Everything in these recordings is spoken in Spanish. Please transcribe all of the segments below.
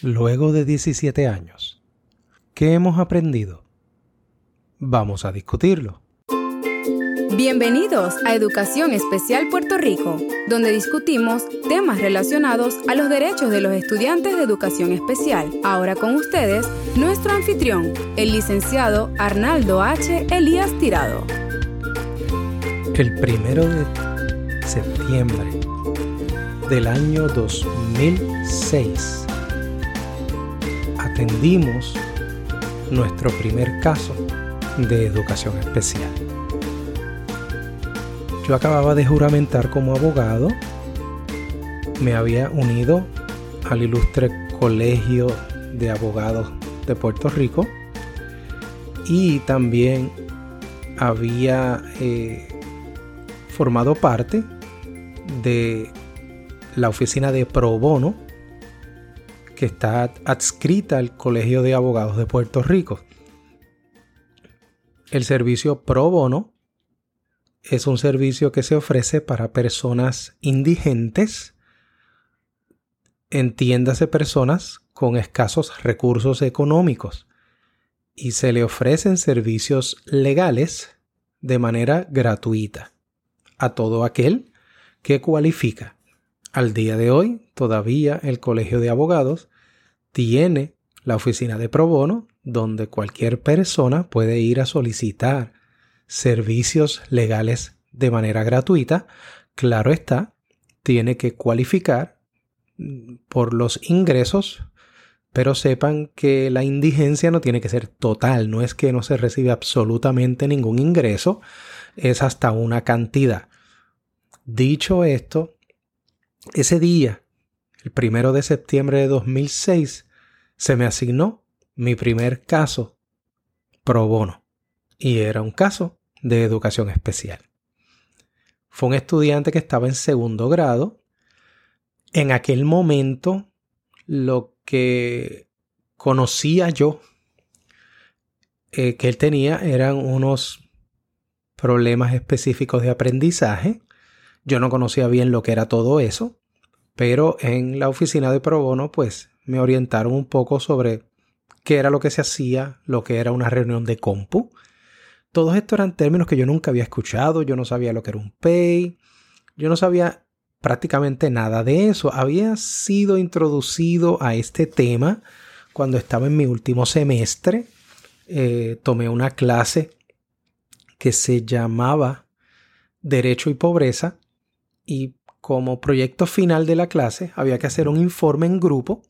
luego de 17 años. ¿Qué hemos aprendido? Vamos a discutirlo. Bienvenidos a Educación Especial Puerto Rico, donde discutimos temas relacionados a los derechos de los estudiantes de educación especial. Ahora con ustedes, nuestro anfitrión, el licenciado Arnaldo H. Elías Tirado. El primero de septiembre del año 2006 atendimos nuestro primer caso de educación especial. Yo acababa de juramentar como abogado, me había unido al ilustre Colegio de Abogados de Puerto Rico y también había eh, formado parte de la oficina de pro bono que está adscrita al Colegio de Abogados de Puerto Rico. El servicio pro bono es un servicio que se ofrece para personas indigentes, entiéndase personas con escasos recursos económicos, y se le ofrecen servicios legales de manera gratuita a todo aquel que cualifica. Al día de hoy, todavía el Colegio de Abogados tiene la oficina de pro bono donde cualquier persona puede ir a solicitar servicios legales de manera gratuita. Claro está, tiene que cualificar por los ingresos, pero sepan que la indigencia no tiene que ser total, no es que no se recibe absolutamente ningún ingreso, es hasta una cantidad. Dicho esto, ese día, el primero de septiembre de 2006, se me asignó mi primer caso pro bono y era un caso de educación especial. Fue un estudiante que estaba en segundo grado. En aquel momento, lo que conocía yo eh, que él tenía eran unos problemas específicos de aprendizaje. Yo no conocía bien lo que era todo eso, pero en la oficina de pro bono, pues me orientaron un poco sobre qué era lo que se hacía, lo que era una reunión de compu todos estos eran términos que yo nunca había escuchado, yo no sabía lo que era un pay, yo no sabía prácticamente nada de eso. Había sido introducido a este tema cuando estaba en mi último semestre. Eh, tomé una clase que se llamaba Derecho y Pobreza y como proyecto final de la clase había que hacer un informe en grupo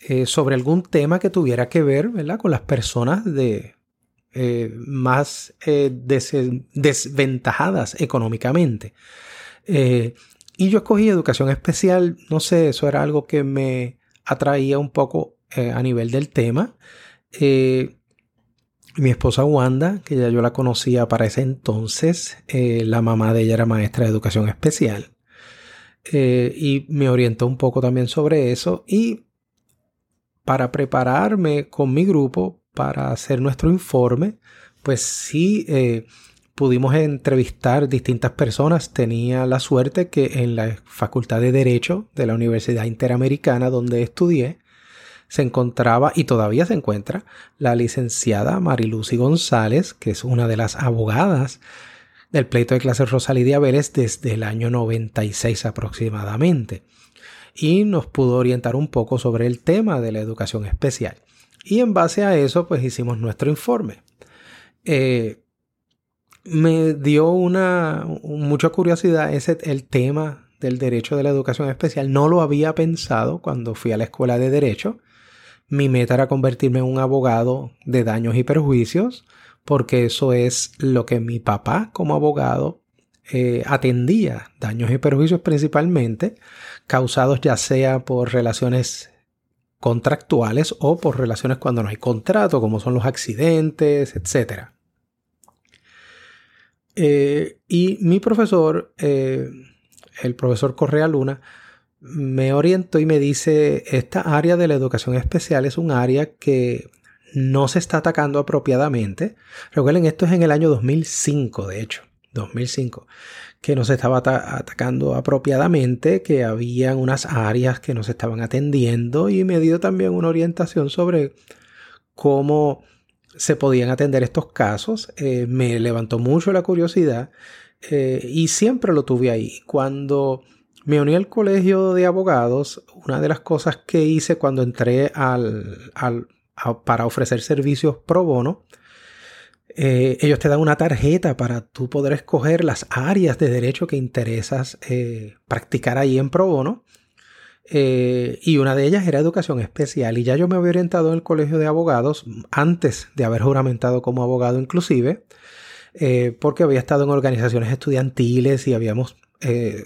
eh, sobre algún tema que tuviera que ver con las personas de eh, más eh, desventajadas económicamente. Y yo escogí educación especial, no sé, eso era algo que me atraía un poco a nivel del tema. Mi esposa Wanda, que ya yo la conocía para ese entonces, la mamá de ella era maestra de educación especial. y me orientó un poco también sobre eso. Y para prepararme con mi grupo para hacer nuestro informe, pues sí eh, pudimos entrevistar distintas personas. Tenía la suerte que en la Facultad de Derecho de la Universidad Interamericana donde estudié, se encontraba y todavía se encuentra la licenciada Marilucy González, que es una de las abogadas del pleito de clase Rosalía Vélez desde el año 96 aproximadamente. Y nos pudo orientar un poco sobre el tema de la educación especial. Y en base a eso, pues hicimos nuestro informe. Eh, me dio una mucha curiosidad ese el tema del derecho de la educación especial. No lo había pensado cuando fui a la escuela de derecho. Mi meta era convertirme en un abogado de daños y perjuicios, porque eso es lo que mi papá como abogado eh, atendía, daños y perjuicios principalmente, causados ya sea por relaciones contractuales o por relaciones cuando no hay contrato, como son los accidentes, etc. Eh, y mi profesor, eh, el profesor Correa Luna, me orientó y me dice, esta área de la educación especial es un área que no se está atacando apropiadamente. Recuerden, esto es en el año 2005, de hecho, 2005, que nos estaba atacando apropiadamente, que había unas áreas que nos estaban atendiendo y me dio también una orientación sobre cómo se podían atender estos casos. Eh, me levantó mucho la curiosidad eh, y siempre lo tuve ahí. Cuando me uní al colegio de abogados, una de las cosas que hice cuando entré al, para ofrecer servicios pro bono, eh, ellos te dan una tarjeta para tú poder escoger las áreas de derecho que interesas eh, practicar ahí en pro bono. Eh, y una de ellas era educación especial. Y ya yo me había orientado en el colegio de abogados antes de haber juramentado como abogado inclusive, porque había estado en organizaciones estudiantiles y habíamos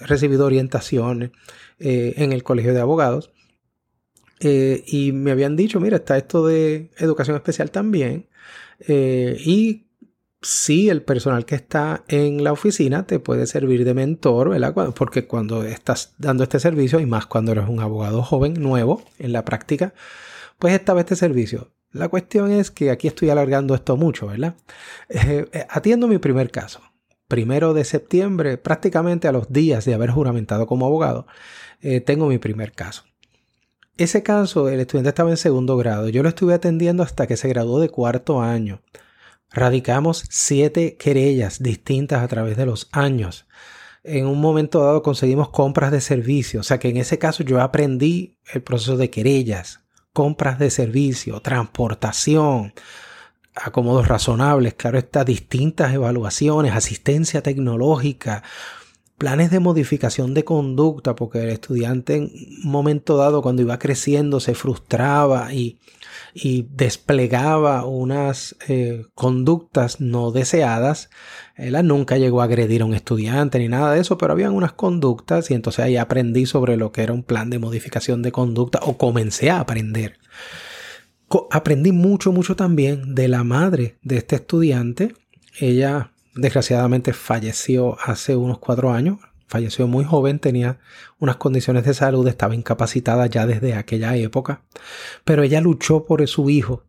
recibido orientación en el colegio de abogados. y me habían dicho, mira, está esto de educación especial también. Eh, y si el personal que está en la oficina te puede servir de mentor, ¿verdad? Porque cuando estás dando este servicio, y más cuando eres un abogado joven, nuevo en la práctica, pues estaba este servicio. La cuestión es que aquí estoy alargando esto mucho, ¿verdad? Eh, eh, atiendo mi primer caso. Primero de septiembre, prácticamente a los días de haber juramentado como abogado, tengo mi primer caso. Ese caso, el estudiante estaba en segundo grado. Yo lo estuve atendiendo hasta que se graduó de cuarto año. Radicamos siete querellas distintas a través de los años. En un momento dado conseguimos compras de servicio. O sea que en ese caso yo aprendí el proceso de querellas, compras de servicio, transportación, acomodos razonables, claro estas distintas evaluaciones, asistencia tecnológica, planes de modificación de conducta, porque el estudiante en un momento dado, cuando iba creciendo, se frustraba y, desplegaba unas eh, conductas no deseadas. Él nunca llegó a agredir a un estudiante ni nada de eso, pero habían unas conductas y entonces ahí aprendí sobre lo que era un plan de modificación de conducta o comencé a aprender. Aprendí mucho, mucho también de la madre de este estudiante. Ella desgraciadamente falleció hace unos cuatro años. Falleció muy joven, tenía unas condiciones de salud, estaba incapacitada ya desde aquella época, pero ella luchó por su hijo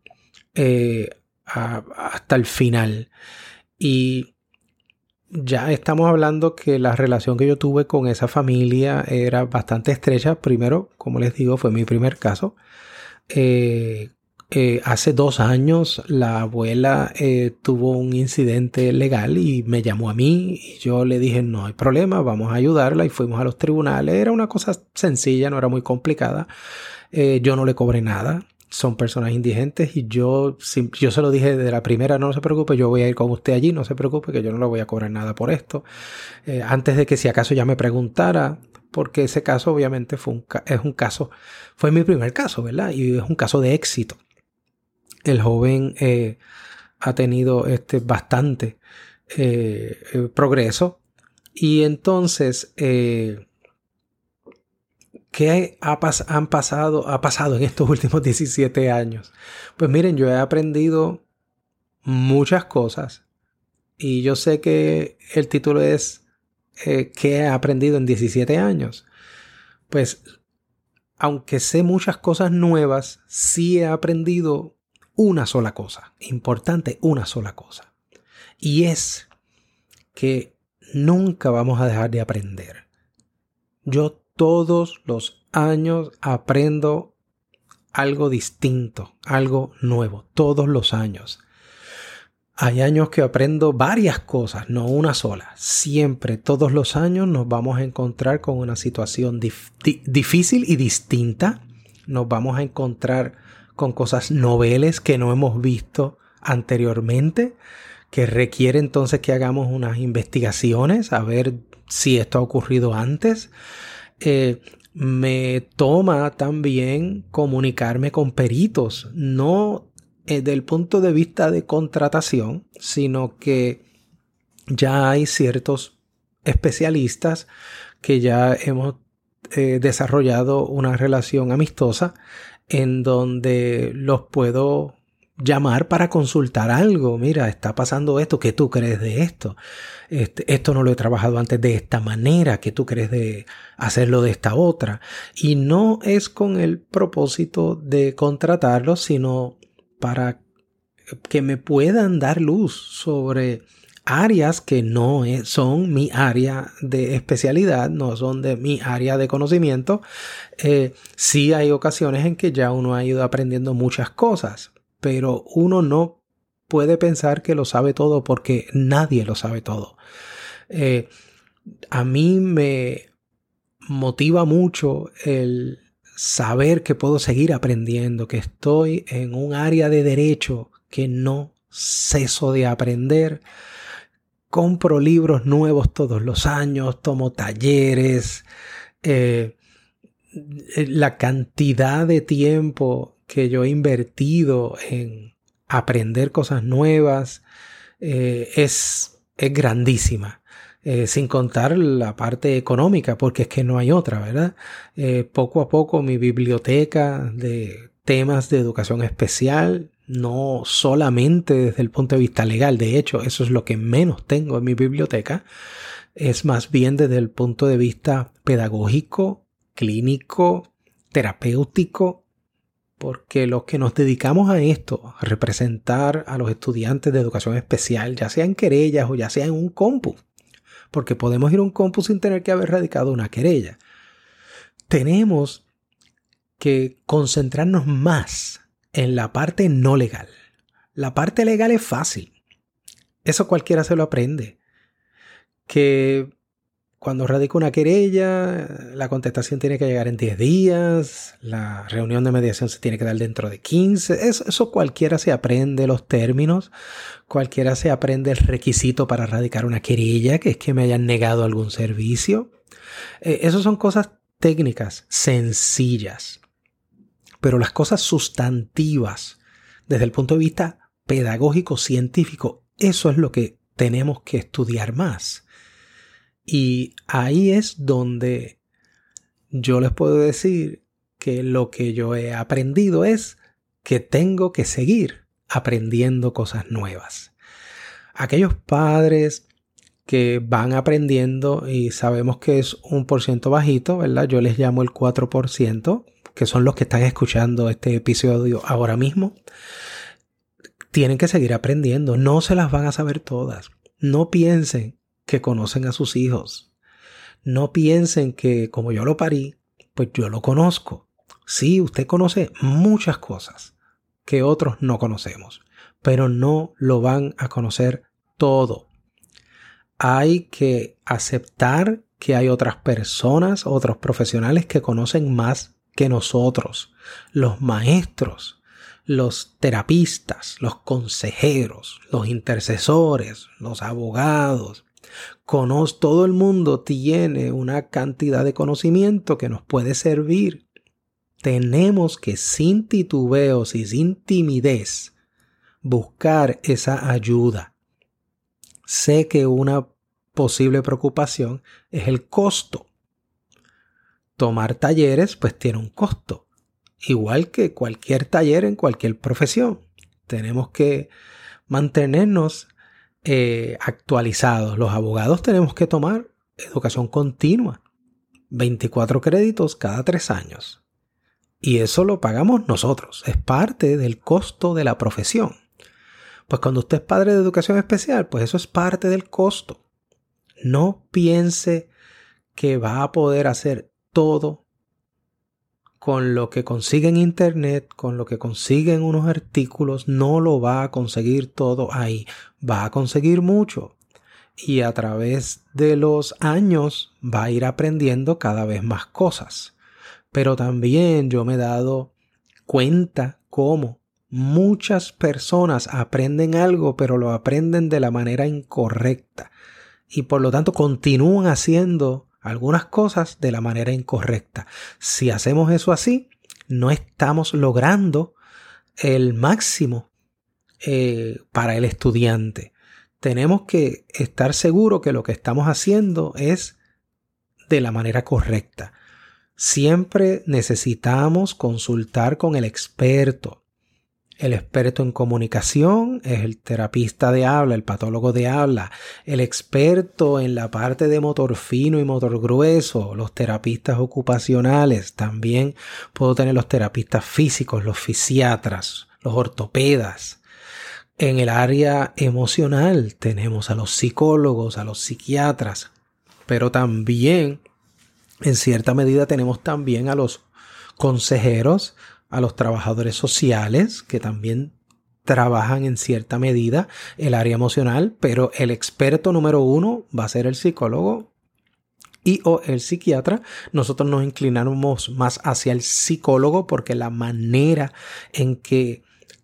eh, hasta el final. Y ya estamos hablando que la relación que yo tuve con esa familia era bastante estrecha. Primero, como les digo, fue mi primer caso. Eh, eh, hace dos años la abuela eh, tuvo un incidente legal y me llamó a mí y yo le dije no hay problema, vamos a ayudarla y fuimos a los tribunales. Era una cosa sencilla, no era muy complicada. Eh, yo no le cobré nada. Son personas indigentes y yo, yo se lo dije de la primera, no se preocupe, yo voy a ir con usted allí, no se preocupe que yo no le voy a cobrar nada por esto. antes de que si acaso ya me preguntara, porque ese caso obviamente fue un, es un caso, fue mi primer caso, ¿verdad? Y es un caso de éxito el joven eh, ha tenido este, bastante eh, eh, progreso. Y entonces, ¿qué ha, han pasado, ha pasado en estos últimos 17 años? Pues miren, yo he aprendido muchas cosas. Y yo sé que el título es ¿Qué he aprendido en 17 años? Pues, aunque sé muchas cosas nuevas, sí he aprendido una sola cosa, importante una sola cosa. Y es que nunca vamos a dejar de aprender. Yo todos los años aprendo algo distinto, algo nuevo, todos los años. Hay años que aprendo varias cosas, no una sola. Siempre, todos los años nos vamos a encontrar con una situación difícil y distinta. Nos vamos a encontrar con cosas noveles que no hemos visto anteriormente, que requiere entonces que hagamos unas investigaciones a ver si esto ha ocurrido antes. Eh, me toma también comunicarme con peritos, no desde del punto de vista de contratación, sino que ya hay ciertos especialistas que ya hemos eh, desarrollado una relación amistosa en donde los puedo llamar para consultar algo. Mira, está pasando esto, ¿qué tú crees de esto? Este, esto no lo he trabajado antes de esta manera, ¿qué tú crees de hacerlo de esta otra? Y no es con el propósito de contratarlos, sino para que me puedan dar luz sobre áreas que no son mi área de especialidad, no son de mi área de conocimiento. Eh, sí hay ocasiones en que ya uno ha ido aprendiendo muchas cosas, pero uno no puede pensar que lo sabe todo porque nadie lo sabe todo. Eh, a mí me motiva mucho el saber que puedo seguir aprendiendo, que estoy en un área de derecho que no ceso de aprender compro libros nuevos todos los años, tomo talleres, eh, la cantidad de tiempo que yo he invertido en aprender cosas nuevas eh, es, es, grandísima. Eh, sin contar la parte económica, porque es que no hay otra, ¿verdad? poco a poco mi biblioteca de temas de educación especial no solamente desde el punto de vista legal, de hecho eso es lo que menos tengo en mi biblioteca, es más bien desde el punto de vista pedagógico, clínico, terapéutico, porque los que nos dedicamos a esto, a representar a los estudiantes de educación especial, ya sea en querellas o ya sea en un compu, porque podemos ir a un compu sin tener que haber radicado una querella, tenemos que concentrarnos más en la parte no legal. La parte legal es fácil. Eso cualquiera se lo aprende. Que cuando radica una querella, la contestación tiene que llegar en 10 días, la reunión de mediación se tiene que dar dentro de 15. Eso, cualquiera se aprende los términos, cualquiera se aprende el requisito para radicar una querella, que es que me hayan negado algún servicio. Eh, Esas son cosas técnicas, sencillas. Pero las cosas sustantivas, desde el punto de vista pedagógico, científico, eso es lo que tenemos que estudiar más. Y ahí es donde yo les puedo decir que lo que yo he aprendido es que tengo que seguir aprendiendo cosas nuevas. Aquellos padres que van aprendiendo y sabemos que es un por ciento bajito, ¿verdad? Yo les llamo el 4%, que son los que están escuchando este episodio ahora mismo, tienen que seguir aprendiendo. No se las van a saber todas. No piensen que conocen a sus hijos. No piensen que como yo lo parí, pues yo lo conozco. Sí, usted conoce muchas cosas que otros no conocemos, pero no lo van a conocer todo. Hay que aceptar que hay otras personas, otros profesionales que conocen más que nosotros, los maestros, los terapistas, los consejeros, los intercesores, los abogados. todo el mundo tiene una cantidad de conocimiento que nos puede servir. Tenemos que sin titubeos y sin timidez buscar esa ayuda. Sé que una posible preocupación es el costo tomar talleres pues tiene un costo, igual que cualquier taller en cualquier profesión. Tenemos que mantenernos eh, actualizados. Los abogados tenemos que tomar educación continua, 24 créditos cada tres años. Y eso lo pagamos nosotros, es parte del costo de la profesión. Pues cuando usted es padre de educación especial, pues eso es parte del costo. No piense que va a poder hacer todo con lo que consigue en internet, con lo que consigue en unos artículos, no lo va a conseguir todo ahí. Va a conseguir mucho. Y a través de los años va a ir aprendiendo cada vez más cosas. Pero también yo me he dado cuenta cómo muchas personas aprenden algo, pero lo aprenden de la manera incorrecta. Y por lo tanto continúan haciendo algunas cosas de la manera incorrecta. Si hacemos eso así, no estamos logrando el máximo eh, para el estudiante. Tenemos que estar seguros que lo que estamos haciendo es de la manera correcta. Siempre necesitamos consultar con el experto. El experto en comunicación es el terapista de habla, el patólogo de habla, el experto en la parte de motor fino y motor grueso, los terapistas ocupacionales, también puedo tener los terapistas físicos, los fisiatras, los ortopedas. En el área emocional tenemos a los psicólogos, a los psiquiatras, pero también, en cierta medida, tenemos también a los consejeros, a los trabajadores sociales, que también trabajan en cierta medida el área emocional, pero el experto número uno va a ser el psicólogo y o el psiquiatra. Nosotros nos inclinamos más hacia el psicólogo porque la manera en que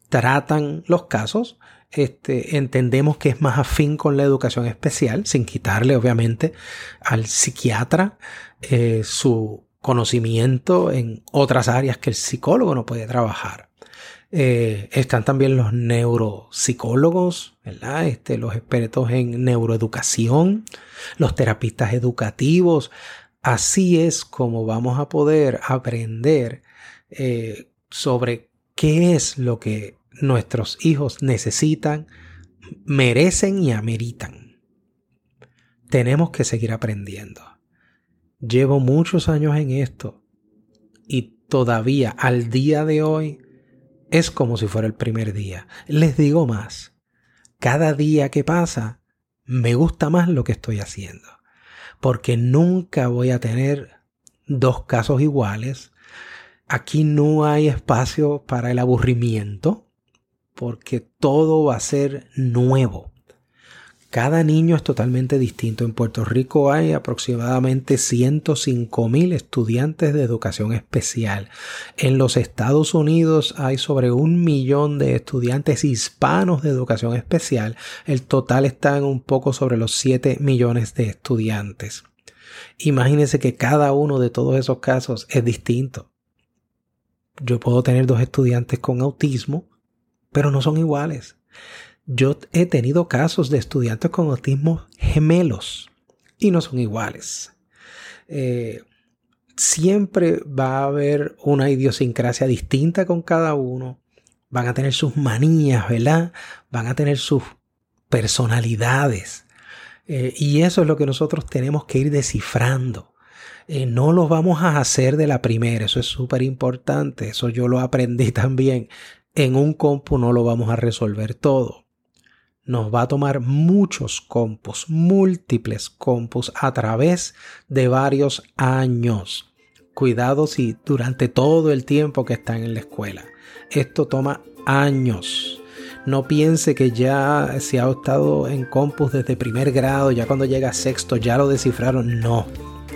tratan los casos este, entendemos que es más afín con la educación especial, sin quitarle obviamente al psiquiatra eh, su conocimiento en otras áreas que el psicólogo no puede trabajar. Eh, están también los neuropsicólogos. Este, los expertos en neuroeducación, los terapistas educativos. Así es como vamos a poder aprender eh, sobre qué es lo que nuestros hijos necesitan, merecen y ameritan. Tenemos que seguir aprendiendo. Llevo muchos años en esto y todavía al día de hoy es como si fuera el primer día. Les digo más, cada día que pasa me gusta más lo que estoy haciendo, porque nunca voy a tener dos casos iguales. Aquí no hay espacio para el aburrimiento porque todo va a ser nuevo. Cada niño es totalmente distinto. En Puerto Rico hay aproximadamente 105 mil estudiantes de educación especial. En los Estados Unidos hay sobre un millón de estudiantes hispanos de educación especial. El total está en un poco sobre los 7 millones de estudiantes. Imagínense que cada uno de todos esos casos es distinto. Yo puedo tener dos estudiantes con autismo pero no son iguales. Yo he tenido casos de estudiantes con autismo gemelos y no son iguales. Eh, siempre va a haber una idiosincrasia distinta con cada uno. Van a tener sus manías, ¿verdad? Van a tener sus personalidades. Eh, y eso es lo que nosotros tenemos que ir descifrando. Eh, no lo vamos a hacer de la primera, eso es súper importante, eso yo lo aprendí también en un compu no lo vamos a resolver todo. Nos va a tomar muchos compus, múltiples compus a través de varios años. Cuidado si durante todo el tiempo que están en la escuela. Esto toma años. No piense que ya se ha estado en compus desde primer grado, ya cuando llega a sexto ya lo descifraron. No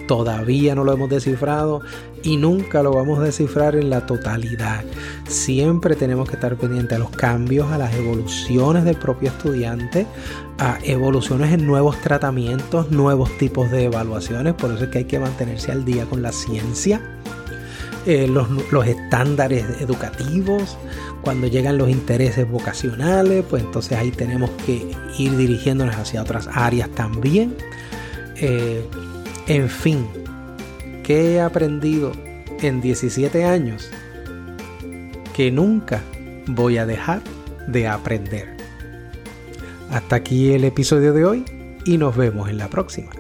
todavía no lo hemos descifrado y nunca lo vamos a descifrar en la totalidad. Siempre tenemos que estar pendientes a los cambios, a las evoluciones del propio estudiante, a evoluciones en nuevos tratamientos, nuevos tipos de evaluaciones. Por eso es que hay que mantenerse al día con la ciencia. Eh, los, los, estándares educativos, cuando llegan los intereses vocacionales, pues entonces ahí tenemos que ir dirigiéndonos hacia otras áreas también. Eh, en fin, ¿qué he aprendido en 17 años? Que nunca voy a dejar de aprender. Hasta aquí el episodio de hoy y nos vemos en la próxima.